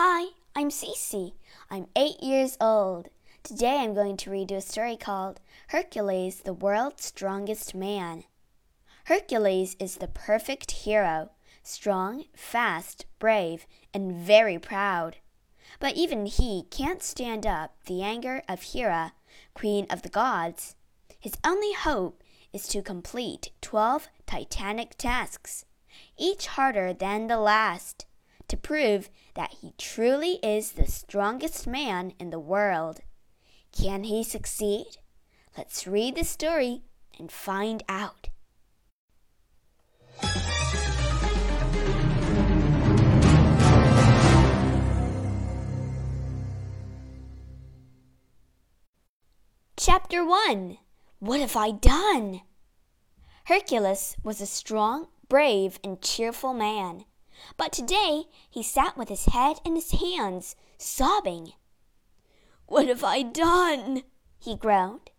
Hi, I'm Cece. I'm eight years old. Today I'm going to read you a story called Hercules, the World's Strongest Man. Hercules is the perfect hero, strong, fast, brave, and very proud. But even he can't stand up the anger of Hera, queen of the gods. His only hope is to complete twelve titanic tasks, each harder than the last to prove that he truly is the strongest man in the world. Can he succeed? Let's read the story and find out. Chapter 1 What have I done? Hercules was a strong, brave, and cheerful man. But today he sat with his head in his hands, sobbing. What have I done? he groaned.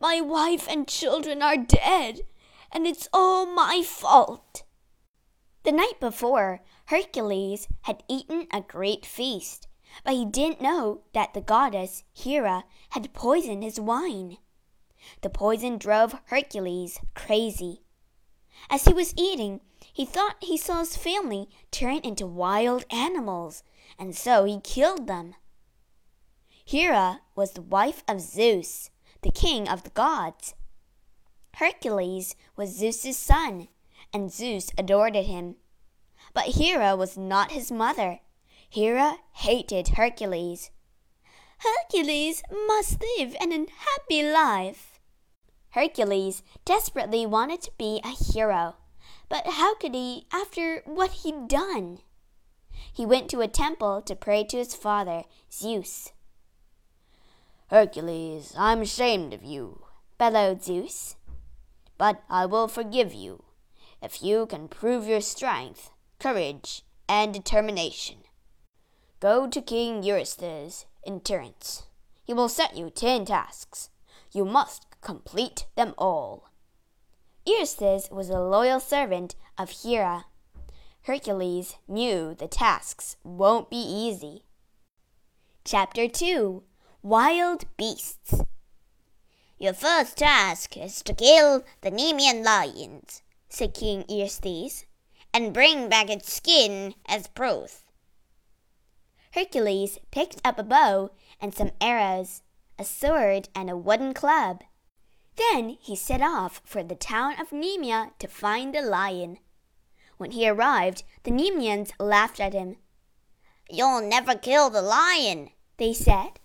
My wife and children are dead, and it's all my fault. The night before, Hercules had eaten a great feast, but he didn't know that the goddess Hera had poisoned his wine. The poison drove Hercules crazy. As he was eating, he thought he saw his family turn into wild animals, and so he killed them. Hera was the wife of Zeus, the king of the gods. Hercules was Zeus's son, and Zeus adored him. But Hera was not his mother. Hera hated Hercules. Hercules must live an unhappy life. Hercules desperately wanted to be a hero. But how could he after what he'd done? He went to a temple to pray to his father, Zeus. Hercules, I'm ashamed of you, bellowed Zeus. But I will forgive you if you can prove your strength, courage, and determination. Go to King Eurystheus in Tiryns. He will set you ten tasks. You must complete them all. Eurystheus was a loyal servant of Hera. Hercules knew the tasks won't be easy. Chapter 2 Wild Beasts Your first task is to kill the Nemean lions, said King Eurystheus, and bring back its skin as proof. Hercules picked up a bow and some arrows, a sword, and a wooden club. Then he set off for the town of Nemea to find the lion. When he arrived, the Nemeans laughed at him. You'll never kill the lion, they said.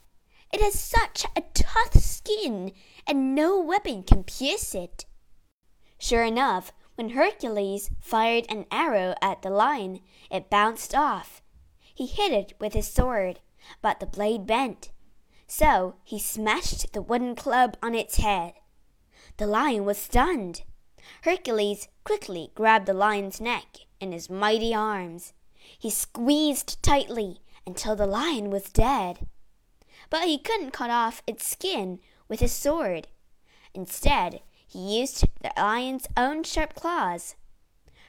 It has such a tough skin, and no weapon can pierce it. Sure enough, when Hercules fired an arrow at the lion, it bounced off. He hit it with his sword, but the blade bent. So he smashed the wooden club on its head. The lion was stunned. Hercules quickly grabbed the lion's neck in his mighty arms. He squeezed tightly until the lion was dead. But he couldn't cut off its skin with his sword. Instead, he used the lion's own sharp claws.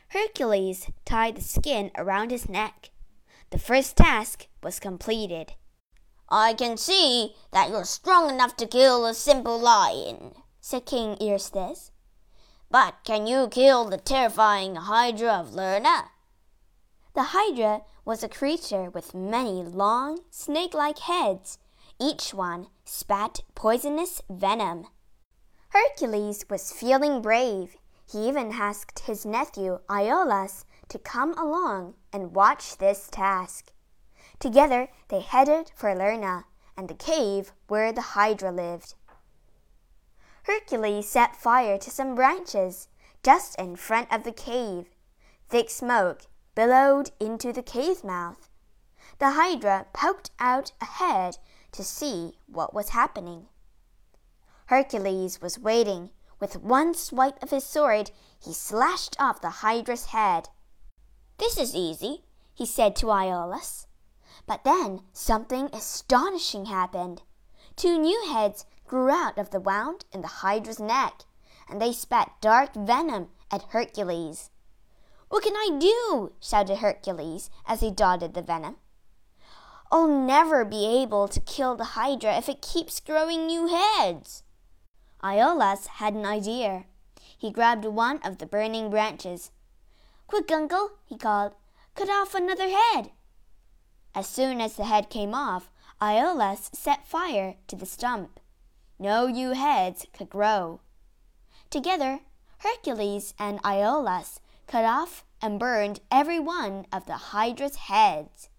Hercules tied the skin around his neck. The first task was completed. I can see that you're strong enough to kill a simple lion, said King Eurystheus. But can you kill the terrifying Hydra of Lerna? The Hydra was a creature with many long, snake like heads. Each one spat poisonous venom. Hercules was feeling brave. He even asked his nephew Iolaus to come along and watch this task. Together they headed for Lerna and the cave where the Hydra lived. Hercules set fire to some branches just in front of the cave. Thick smoke billowed into the cave mouth. The Hydra poked out a head to see what was happening. Hercules was waiting. With one swipe of his sword, he slashed off the Hydra's head. This is easy, he said to Iolaus. But then something astonishing happened. Two new heads grew out of the wound in the Hydra's neck, and they spat dark venom at Hercules. What can I do? shouted Hercules as he dotted the venom. I'll never be able to kill the Hydra if it keeps growing new heads. Iolaus had an idea. He grabbed one of the burning branches. Quick, uncle, he called, cut off another head. As soon as the head came off, Iolaus set fire to the stump. No new heads could grow. Together, Hercules and Iolaus cut off and burned every one of the Hydra's heads.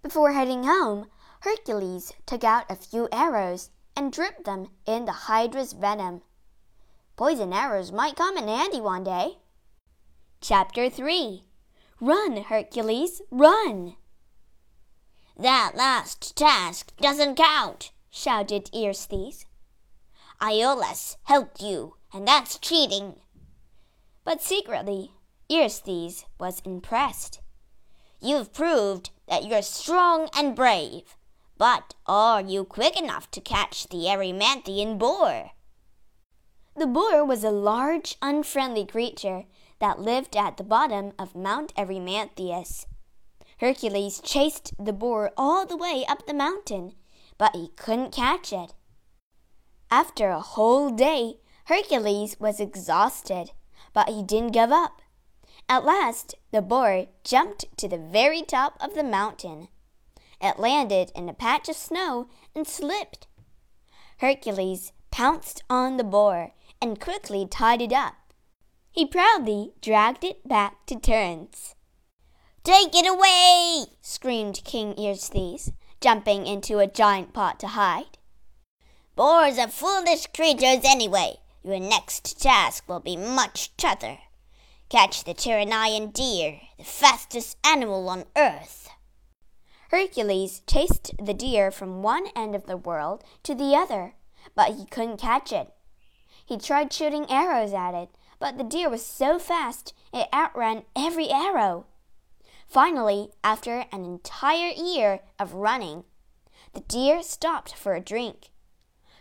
Before heading home, Hercules took out a few arrows and dripped them in the Hydra's venom. Poison arrows might come in handy one day. Chapter 3 Run, Hercules, run! That last task doesn't count, shouted Eurystheus. Iolaus helped you, and that's cheating. But secretly, Eurystheus was impressed. You've proved that you're strong and brave. But are you quick enough to catch the Erymanthian boar? The boar was a large, unfriendly creature that lived at the bottom of Mount Erymanthus. Hercules chased the boar all the way up the mountain, but he couldn't catch it. After a whole day, Hercules was exhausted, but he didn't give up. At last, the boar jumped to the very top of the mountain. It landed in a patch of snow and slipped. Hercules pounced on the boar and quickly tied it up. He proudly dragged it back to Tiryns. Take it away! screamed King Eurystheus, jumping into a giant pot to hide. Boars are foolish creatures anyway. Your next task will be much tougher. Catch the Tyrrhenian deer, the fastest animal on earth. Hercules chased the deer from one end of the world to the other, but he couldn't catch it. He tried shooting arrows at it, but the deer was so fast it outran every arrow. Finally, after an entire year of running, the deer stopped for a drink.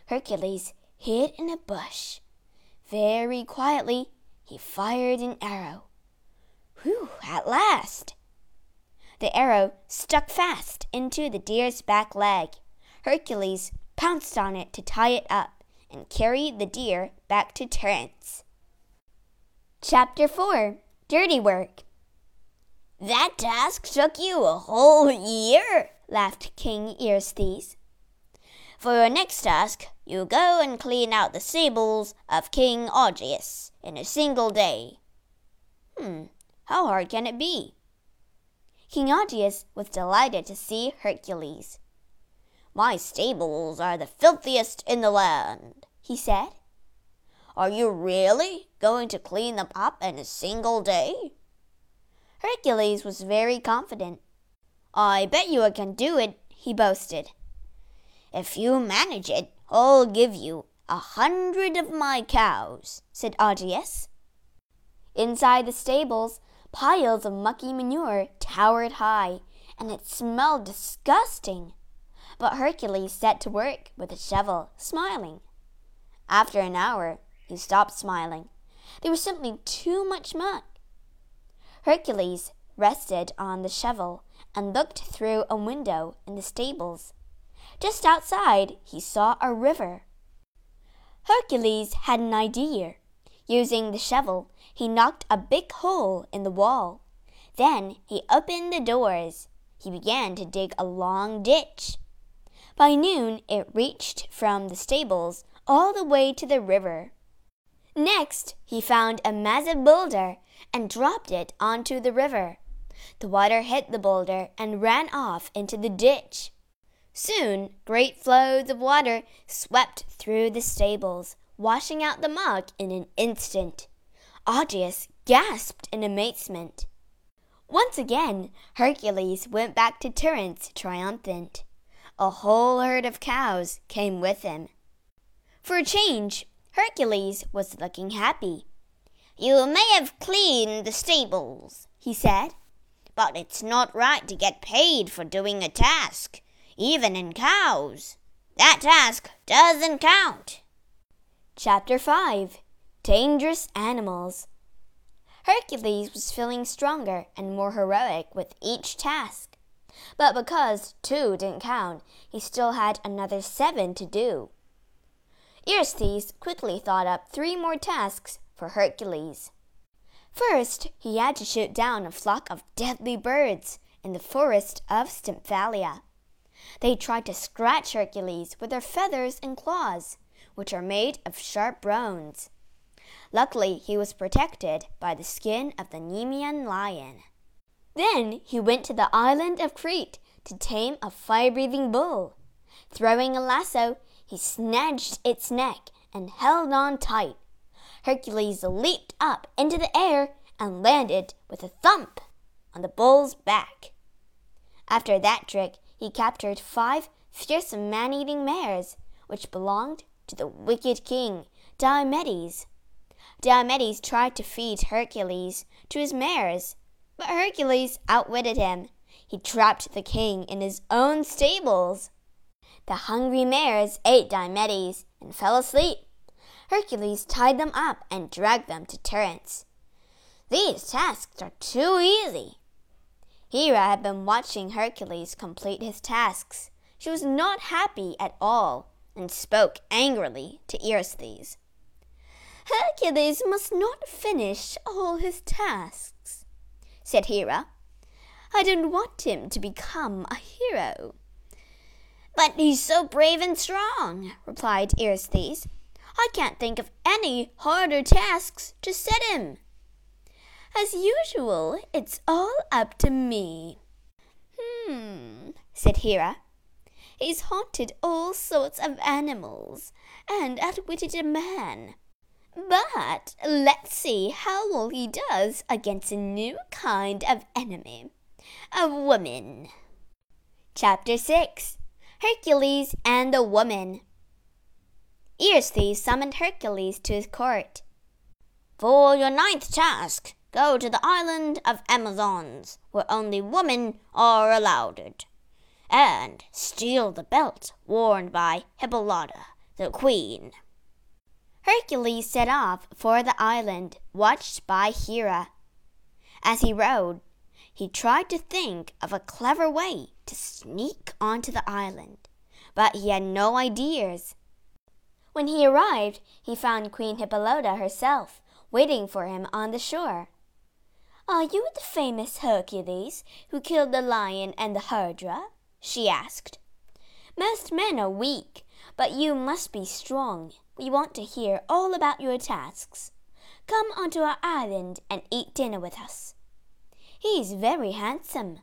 Hercules hid in a bush. Very quietly, he fired an arrow. Whew, at last! The arrow stuck fast into the deer's back leg. Hercules pounced on it to tie it up and carry the deer back to Tiryns. Chapter 4 Dirty Work That task took you a whole year, laughed King Eurystheus. For your next task, you go and clean out the stables of King Augeas in a single day. Hmm, how hard can it be? King Augeas was delighted to see Hercules. My stables are the filthiest in the land, he said. Are you really going to clean them up in a single day? Hercules was very confident. I bet you I can do it, he boasted. If you manage it, I'll give you a hundred of my cows, said Augeas. Inside the stables, piles of mucky manure towered high, and it smelled disgusting. But Hercules set to work with a shovel, smiling. After an hour, he stopped smiling. There was simply too much muck. Hercules rested on the shovel and looked through a window in the stables. Just outside, he saw a river. Hercules had an idea. Using the shovel, he knocked a big hole in the wall. Then he opened the doors. He began to dig a long ditch. By noon, it reached from the stables all the way to the river. Next, he found a massive boulder and dropped it onto the river. The water hit the boulder and ran off into the ditch. Soon, great flows of water swept through the stables, washing out the muck in an instant. Augeas gasped in amazement. Once again, Hercules went back to Tiryns triumphant. A whole herd of cows came with him. For a change, Hercules was looking happy. You may have cleaned the stables, he said, but it's not right to get paid for doing a task, even in cows. That task doesn't count. Chapter 5 Dangerous Animals Hercules was feeling stronger and more heroic with each task. But because two didn't count, he still had another seven to do. Eurystheus quickly thought up three more tasks for Hercules. First, he had to shoot down a flock of deadly birds in the forest of Stymphalia. They tried to scratch Hercules with their feathers and claws, which are made of sharp bones. Luckily, he was protected by the skin of the Nemean lion. Then he went to the island of Crete to tame a fire breathing bull. Throwing a lasso, he snatched its neck and held on tight. Hercules leaped up into the air and landed with a thump on the bull's back. After that trick, he captured five fearsome man eating mares, which belonged to the wicked king Diomedes. Diomedes tried to feed Hercules to his mares, but Hercules outwitted him. He trapped the king in his own stables. The hungry mares ate Diomedes and fell asleep. Hercules tied them up and dragged them to Tiryns. These tasks are too easy. Hera had been watching Hercules complete his tasks. She was not happy at all and spoke angrily to Eurystheus. Hercules must not finish all his tasks, said Hera. I don't want him to become a hero. But he's so brave and strong, replied Eurystheus. I can't think of any harder tasks to set him. As usual, it's all up to me. Hmm, said Hera. He's haunted all sorts of animals and outwitted a man. But let's see how well he does against a new kind of enemy a woman. Chapter 6 Hercules and the Woman. Eurystheus summoned Hercules to his court. For your ninth task, go to the island of Amazons, where only women are allowed, and steal the belt worn by Hippolyta, the queen. Hercules set off for the island, watched by Hera. As he rode, he tried to think of a clever way to sneak onto the island, but he had no ideas. When he arrived, he found Queen Hippolyta herself waiting for him on the shore. Are you the famous Hercules who killed the lion and the Hydra? she asked. Most men are weak, but you must be strong. We want to hear all about your tasks. Come onto our island and eat dinner with us. He is very handsome.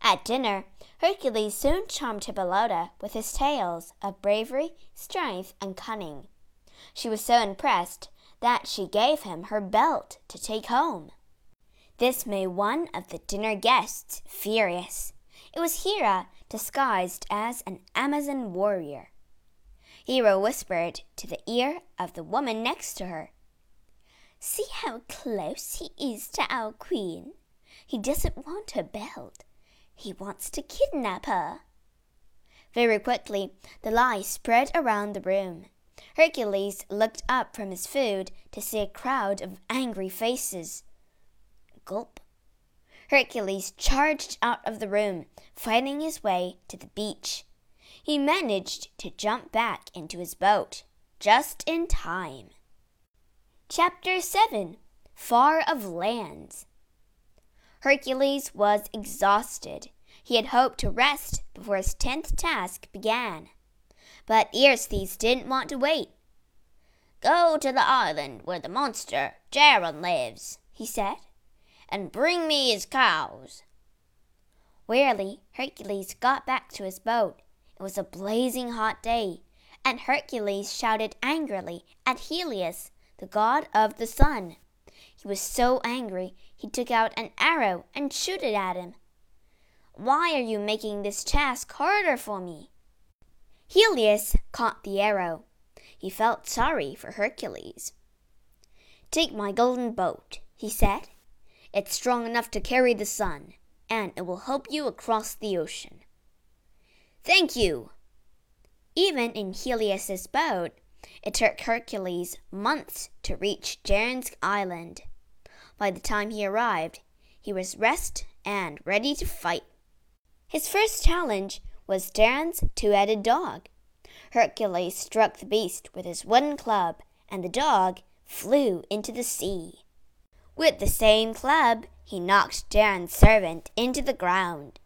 At dinner, Hercules soon charmed Hippolyta with his tales of bravery, strength, and cunning. She was so impressed that she gave him her belt to take home. This made one of the dinner guests furious. It was Hera disguised as an Amazon warrior. Hera whispered to the ear of the woman next to her. See how close he is to our queen. He doesn't want her belt. He wants to kidnap her. Very quickly, the lie spread around the room. Hercules looked up from his food to see a crowd of angry faces. Gulp. Hercules charged out of the room, fighting his way to the beach. He managed to jump back into his boat just in time. Chapter 7 Far of Lands Hercules was exhausted. He had hoped to rest before his tenth task began. But Eurystheus didn't want to wait. Go to the island where the monster Charon lives, he said and bring me his cows. Wearily, Hercules got back to his boat. It was a blazing hot day, and Hercules shouted angrily at Helios, the god of the sun. He was so angry he took out an arrow and shot it at him. Why are you making this task harder for me? Helios caught the arrow. He felt sorry for Hercules. Take my golden boat, he said, it's strong enough to carry the sun, and it will help you across the ocean. Thank you! Even in Helios's boat, it took Hercules months to reach Charon's island. By the time he arrived, he was rested and ready to fight. His first challenge was Charon's two headed dog. Hercules struck the beast with his wooden club, and the dog flew into the sea. With the same club, he knocked Charon's servant into the ground.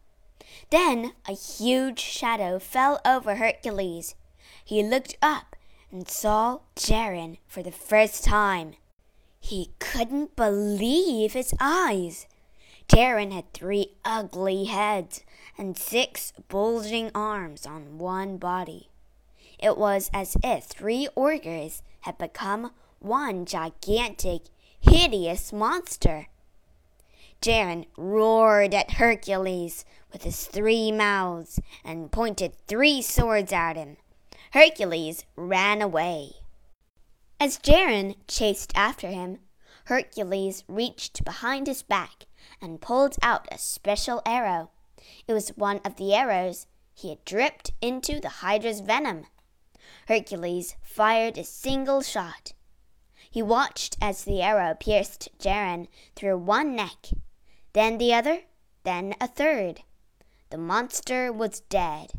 Then a huge shadow fell over Hercules. He looked up and saw Charon for the first time. He couldn't believe his eyes. Charon had three ugly heads and six bulging arms on one body. It was as if three ogres had become one gigantic, hideous monster. Charon roared at Hercules with his three mouths and pointed three swords at him. Hercules ran away. As Charon chased after him, Hercules reached behind his back and pulled out a special arrow. It was one of the arrows he had dripped into the Hydra's venom. Hercules fired a single shot. He watched as the arrow pierced Charon through one neck, then the other, then a third. The monster was dead.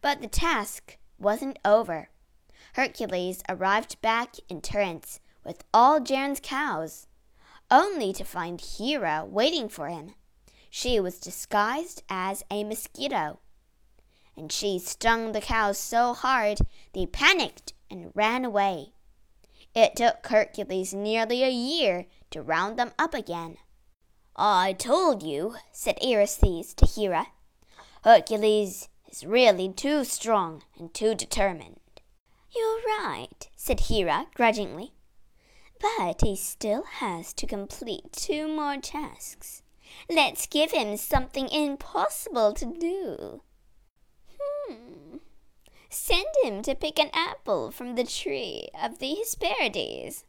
But the task wasn't over. Hercules arrived back in Tiryns with all Charon's cows, only to find Hera waiting for him. She was disguised as a mosquito, and she stung the cows so hard they panicked and ran away. It took Hercules nearly a year to round them up again. I told you, said Eurystheus to Hera. Hercules is really too strong and too determined. You're right, said Hera grudgingly. But he still has to complete two more tasks. Let's give him something impossible to do. Hmm. Send him to pick an apple from the tree of the Hesperides.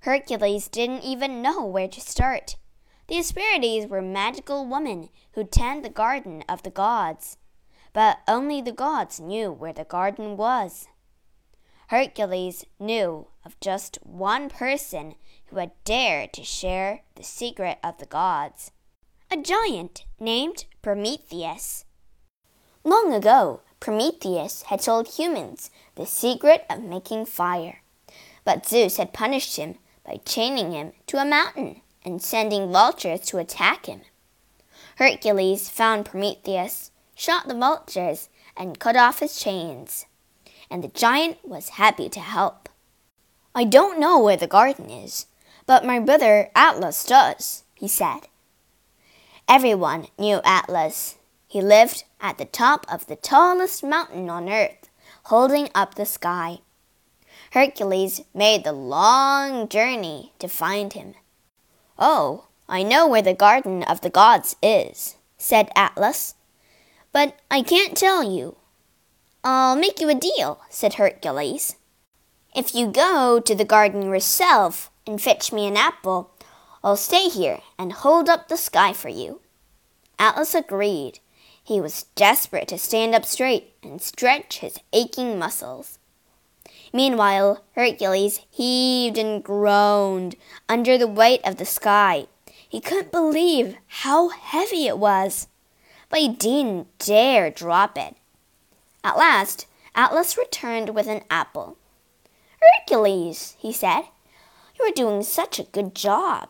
Hercules didn't even know where to start. The Hesperides were magical women who tend the garden of the gods, but only the gods knew where the garden was. Hercules knew of just one person who had dared to share the secret of the gods a giant named Prometheus. Long ago, Prometheus had told humans the secret of making fire, but Zeus had punished him by chaining him to a mountain and sending vultures to attack him. Hercules found Prometheus, shot the vultures, and cut off his chains. And the giant was happy to help. I don't know where the garden is, but my brother Atlas does, he said. Everyone knew Atlas. He lived at the top of the tallest mountain on earth, holding up the sky. Hercules made the long journey to find him. Oh, I know where the garden of the gods is, said Atlas, but I can't tell you. I'll make you a deal, said Hercules. If you go to the garden yourself and fetch me an apple, I'll stay here and hold up the sky for you. Atlas agreed. He was desperate to stand up straight and stretch his aching muscles. Meanwhile, Hercules heaved and groaned under the weight of the sky. He couldn't believe how heavy it was, but he didn't dare drop it. At last, Atlas returned with an apple. Hercules, he said, you are doing such a good job.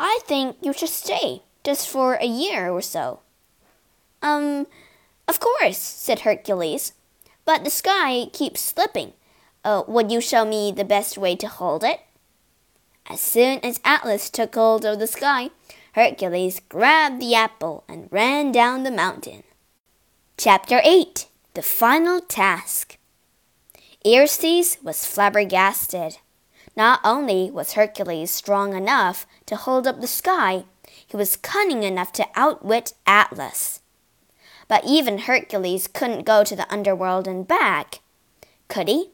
I think you should stay just for a year or so. Um, of course, said Hercules, but the sky keeps slipping uh, would you show me the best way to hold it? As soon as Atlas took hold of the sky, Hercules grabbed the apple and ran down the mountain. Chapter 8 The Final Task Eurystheus was flabbergasted. Not only was Hercules strong enough to hold up the sky, he was cunning enough to outwit Atlas. But even Hercules couldn't go to the underworld and back. Could he?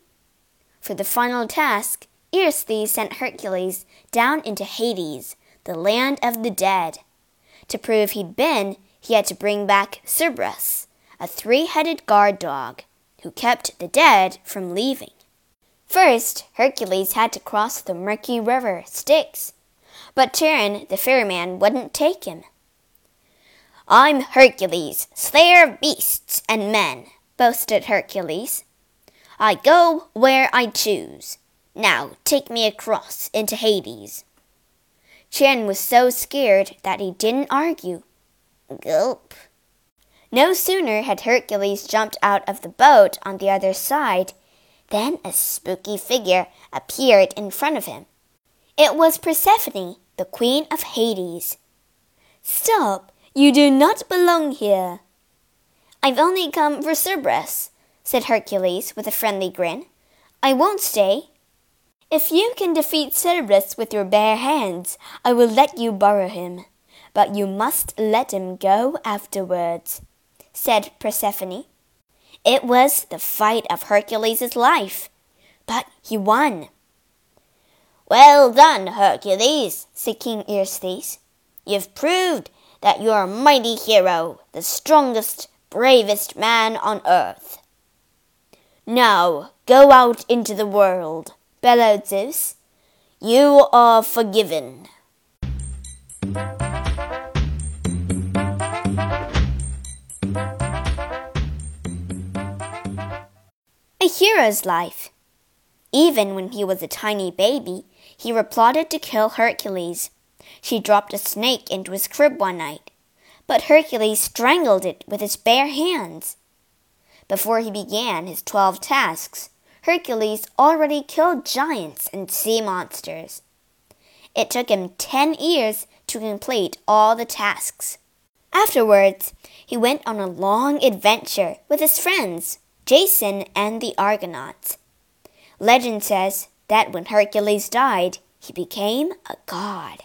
For the final task, Eurystheus sent Hercules down into Hades, the land of the dead. To prove he'd been, he had to bring back Cerberus, a three headed guard dog, who kept the dead from leaving. First, Hercules had to cross the murky river Styx, but Charon, the ferryman, wouldn't take him. I'm Hercules, slayer of beasts and men, boasted Hercules. I go where I choose. Now take me across into Hades. Chien was so scared that he didn't argue. Gulp. No sooner had Hercules jumped out of the boat on the other side than a spooky figure appeared in front of him. It was Persephone, the queen of Hades. Stop! You do not belong here. I've only come for Cerberus, said Hercules with a friendly grin. I won't stay. If you can defeat Cerberus with your bare hands, I will let you borrow him. But you must let him go afterwards, said Persephone. It was the fight of Hercules' life, but he won. Well done, Hercules, said King Eurystheus. You've proved that you're a mighty hero, the strongest, bravest man on earth. Now go out into the world, bellowed Zeus. You are forgiven. A hero's life. Even when he was a tiny baby, he plotted to kill Hercules. She dropped a snake into his crib one night, but Hercules strangled it with his bare hands. Before he began his twelve tasks, Hercules already killed giants and sea monsters. It took him ten years to complete all the tasks. Afterwards, he went on a long adventure with his friends Jason and the Argonauts. Legend says that when Hercules died, he became a god.